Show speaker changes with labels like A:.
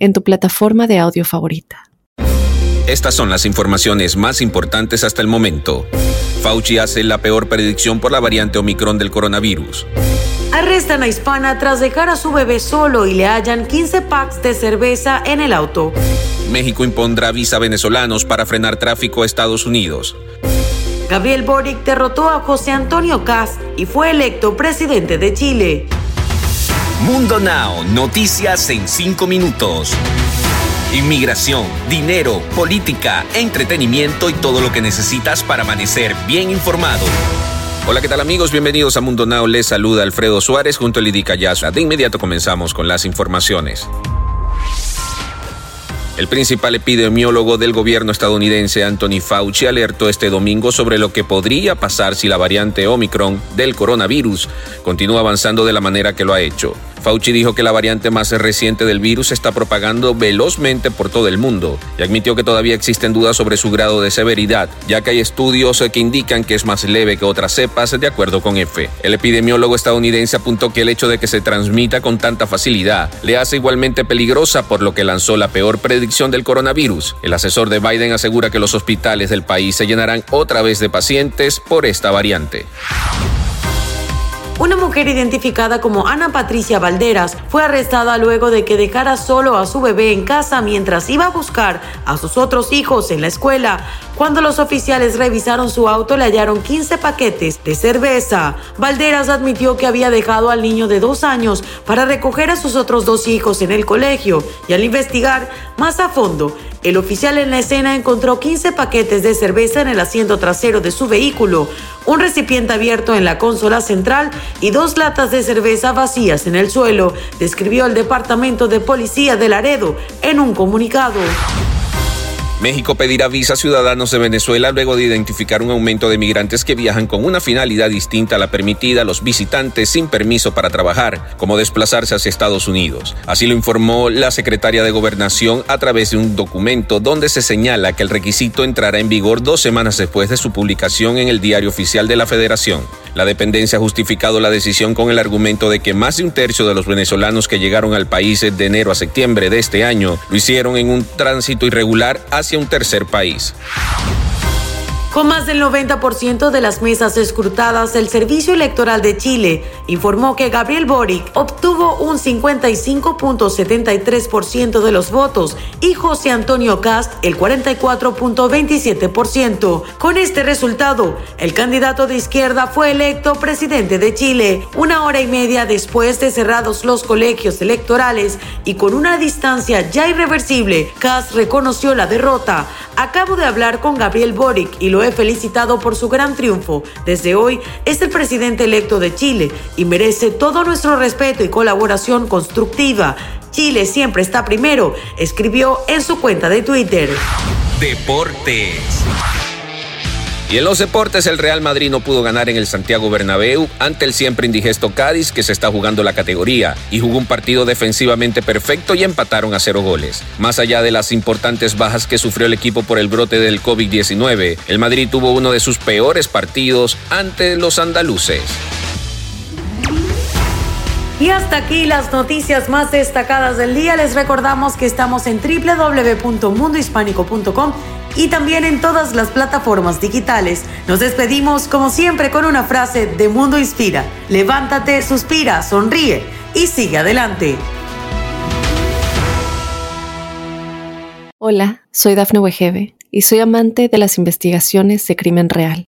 A: en tu plataforma de audio favorita.
B: Estas son las informaciones más importantes hasta el momento. Fauci hace la peor predicción por la variante Omicron del coronavirus.
C: Arrestan a Hispana tras dejar a su bebé solo y le hallan 15 packs de cerveza en el auto.
B: México impondrá visa a venezolanos para frenar tráfico a Estados Unidos.
C: Gabriel Boric derrotó a José Antonio Cast y fue electo presidente de Chile.
B: Mundo Now, noticias en 5 minutos. Inmigración, dinero, política, entretenimiento y todo lo que necesitas para amanecer bien informado. Hola, ¿qué tal amigos? Bienvenidos a Mundo Now. Les saluda Alfredo Suárez junto a Lidy Yasla. De inmediato comenzamos con las informaciones. El principal epidemiólogo del gobierno estadounidense, Anthony Fauci, alertó este domingo sobre lo que podría pasar si la variante Omicron del coronavirus continúa avanzando de la manera que lo ha hecho. Fauci dijo que la variante más reciente del virus está propagando velozmente por todo el mundo y admitió que todavía existen dudas sobre su grado de severidad, ya que hay estudios que indican que es más leve que otras cepas, de acuerdo con F. El epidemiólogo estadounidense apuntó que el hecho de que se transmita con tanta facilidad le hace igualmente peligrosa, por lo que lanzó la peor predicción del coronavirus. El asesor de Biden asegura que los hospitales del país se llenarán otra vez de pacientes por esta variante.
C: Una mujer identificada como Ana Patricia Valderas fue arrestada luego de que dejara solo a su bebé en casa mientras iba a buscar a sus otros hijos en la escuela. Cuando los oficiales revisaron su auto le hallaron 15 paquetes de cerveza. Valderas admitió que había dejado al niño de dos años para recoger a sus otros dos hijos en el colegio y al investigar más a fondo, el oficial en la escena encontró 15 paquetes de cerveza en el asiento trasero de su vehículo, un recipiente abierto en la consola central y dos latas de cerveza vacías en el suelo, describió el Departamento de Policía de Laredo en un comunicado.
B: México pedirá visa a ciudadanos de Venezuela luego de identificar un aumento de migrantes que viajan con una finalidad distinta a la permitida a los visitantes sin permiso para trabajar, como desplazarse hacia Estados Unidos. Así lo informó la secretaria de Gobernación a través de un documento donde se señala que el requisito entrará en vigor dos semanas después de su publicación en el Diario Oficial de la Federación. La dependencia ha justificado la decisión con el argumento de que más de un tercio de los venezolanos que llegaron al país de enero a septiembre de este año lo hicieron en un tránsito irregular hacia un tercer país.
C: Con más del 90% de las mesas escrutadas, el Servicio Electoral de Chile informó que Gabriel Boric obtuvo un 55.73% de los votos y José Antonio Cast el 44.27%. Con este resultado, el candidato de izquierda fue electo presidente de Chile una hora y media después de cerrados los colegios electorales y con una distancia ya irreversible, Cast reconoció la derrota. Acabo de hablar con Gabriel Boric y he felicitado por su gran triunfo. Desde hoy es el presidente electo de Chile y merece todo nuestro respeto y colaboración constructiva. Chile siempre está primero, escribió en su cuenta de Twitter.
B: Deportes. Y en los deportes, el Real Madrid no pudo ganar en el Santiago Bernabéu ante el siempre indigesto Cádiz, que se está jugando la categoría, y jugó un partido defensivamente perfecto y empataron a cero goles. Más allá de las importantes bajas que sufrió el equipo por el brote del COVID-19, el Madrid tuvo uno de sus peores partidos ante los andaluces.
C: Y hasta aquí las noticias más destacadas del día. Les recordamos que estamos en www.mundohispánico.com y también en todas las plataformas digitales. Nos despedimos como siempre con una frase de Mundo Inspira. Levántate, suspira, sonríe y sigue adelante.
A: Hola, soy Dafne Wegebe y soy amante de las investigaciones de crimen real.